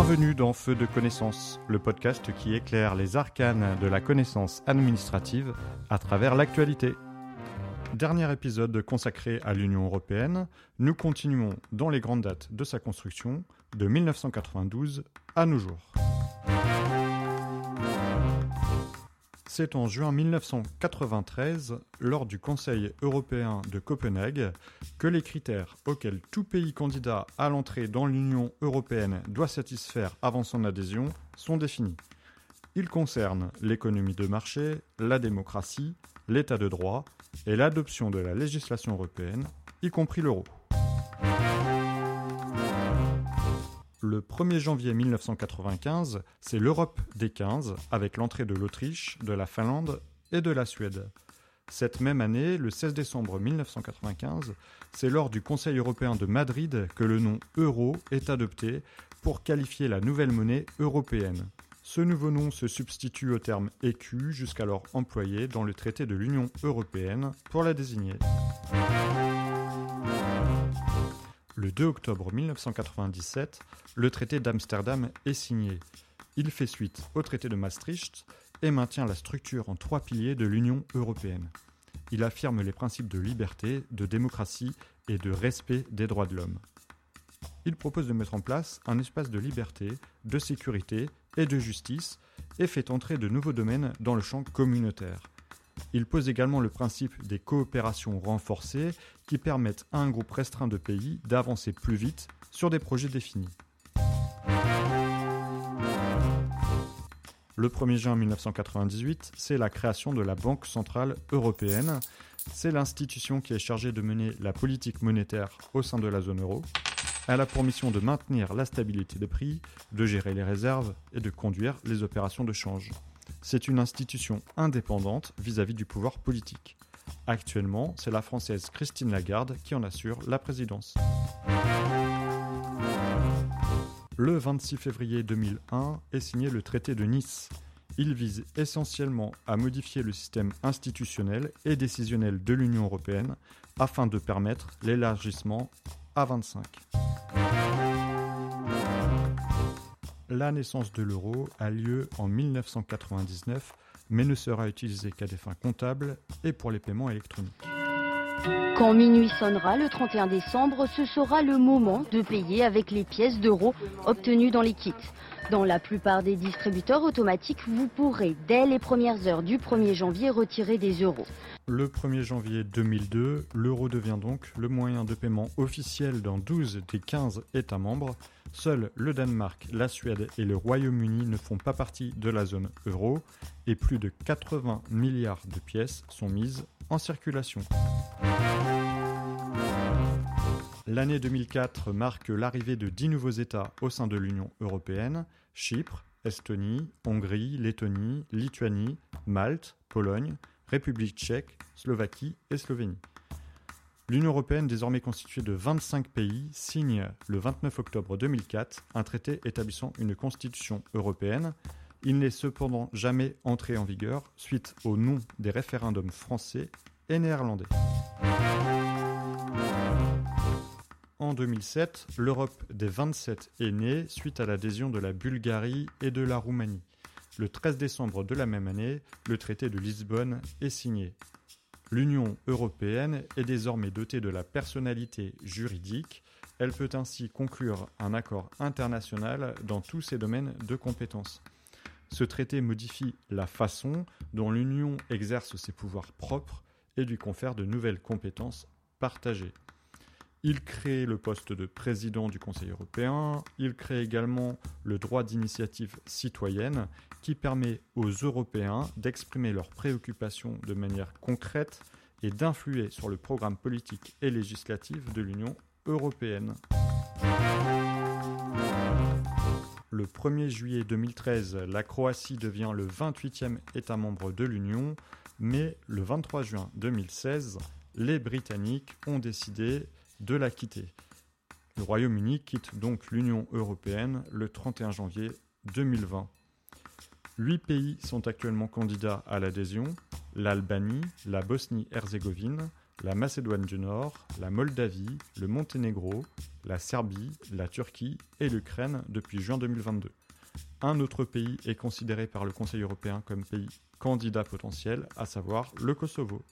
Bienvenue dans Feu de connaissance, le podcast qui éclaire les arcanes de la connaissance administrative à travers l'actualité. Dernier épisode consacré à l'Union européenne, nous continuons dans les grandes dates de sa construction de 1992 à nos jours. C'est en juin 1993, lors du Conseil européen de Copenhague, que les critères auxquels tout pays candidat à l'entrée dans l'Union européenne doit satisfaire avant son adhésion sont définis. Ils concernent l'économie de marché, la démocratie, l'état de droit et l'adoption de la législation européenne, y compris l'euro. Le 1er janvier 1995, c'est l'Europe des 15 avec l'entrée de l'Autriche, de la Finlande et de la Suède. Cette même année, le 16 décembre 1995, c'est lors du Conseil européen de Madrid que le nom euro est adopté pour qualifier la nouvelle monnaie européenne. Ce nouveau nom se substitue au terme écu jusqu'alors employé dans le traité de l'Union européenne pour la désigner. Le 2 octobre 1997, le traité d'Amsterdam est signé. Il fait suite au traité de Maastricht et maintient la structure en trois piliers de l'Union européenne. Il affirme les principes de liberté, de démocratie et de respect des droits de l'homme. Il propose de mettre en place un espace de liberté, de sécurité et de justice et fait entrer de nouveaux domaines dans le champ communautaire. Il pose également le principe des coopérations renforcées qui permettent à un groupe restreint de pays d'avancer plus vite sur des projets définis. Le 1er juin 1998, c'est la création de la Banque centrale européenne. C'est l'institution qui est chargée de mener la politique monétaire au sein de la zone euro. Elle a pour mission de maintenir la stabilité des prix, de gérer les réserves et de conduire les opérations de change. C'est une institution indépendante vis-à-vis du pouvoir politique. Actuellement, c'est la Française Christine Lagarde qui en assure la présidence. Le 26 février 2001 est signé le traité de Nice. Il vise essentiellement à modifier le système institutionnel et décisionnel de l'Union européenne afin de permettre l'élargissement à 25. La naissance de l'euro a lieu en 1999, mais ne sera utilisée qu'à des fins comptables et pour les paiements électroniques. Quand minuit sonnera le 31 décembre, ce sera le moment de payer avec les pièces d'euros obtenues dans les kits. Dans la plupart des distributeurs automatiques, vous pourrez, dès les premières heures du 1er janvier, retirer des euros. Le 1er janvier 2002, l'euro devient donc le moyen de paiement officiel dans 12 des 15 États membres. Seuls le Danemark, la Suède et le Royaume-Uni ne font pas partie de la zone euro et plus de 80 milliards de pièces sont mises en circulation. L'année 2004 marque l'arrivée de 10 nouveaux États au sein de l'Union européenne Chypre, Estonie, Hongrie, Lettonie, Lituanie, Malte, Pologne, République tchèque, Slovaquie et Slovénie. L'Union européenne, désormais constituée de 25 pays, signe le 29 octobre 2004 un traité établissant une constitution européenne. Il n'est cependant jamais entré en vigueur suite au nom des référendums français néerlandais. En 2007, l'Europe des 27 est née suite à l'adhésion de la Bulgarie et de la Roumanie. Le 13 décembre de la même année, le traité de Lisbonne est signé. L'Union européenne est désormais dotée de la personnalité juridique. Elle peut ainsi conclure un accord international dans tous ses domaines de compétences. Ce traité modifie la façon dont l'Union exerce ses pouvoirs propres et lui confère de nouvelles compétences partagées. Il crée le poste de président du Conseil européen. Il crée également le droit d'initiative citoyenne qui permet aux Européens d'exprimer leurs préoccupations de manière concrète et d'influer sur le programme politique et législatif de l'Union européenne. Le 1er juillet 2013, la Croatie devient le 28e État membre de l'Union, mais le 23 juin 2016, les Britanniques ont décidé de la quitter. Le Royaume-Uni quitte donc l'Union européenne le 31 janvier 2020. Huit pays sont actuellement candidats à l'adhésion l'Albanie, la Bosnie-Herzégovine, la Macédoine du Nord, la Moldavie, le Monténégro, la Serbie, la Turquie et l'Ukraine depuis juin 2022. Un autre pays est considéré par le Conseil européen comme pays candidat potentiel, à savoir le Kosovo.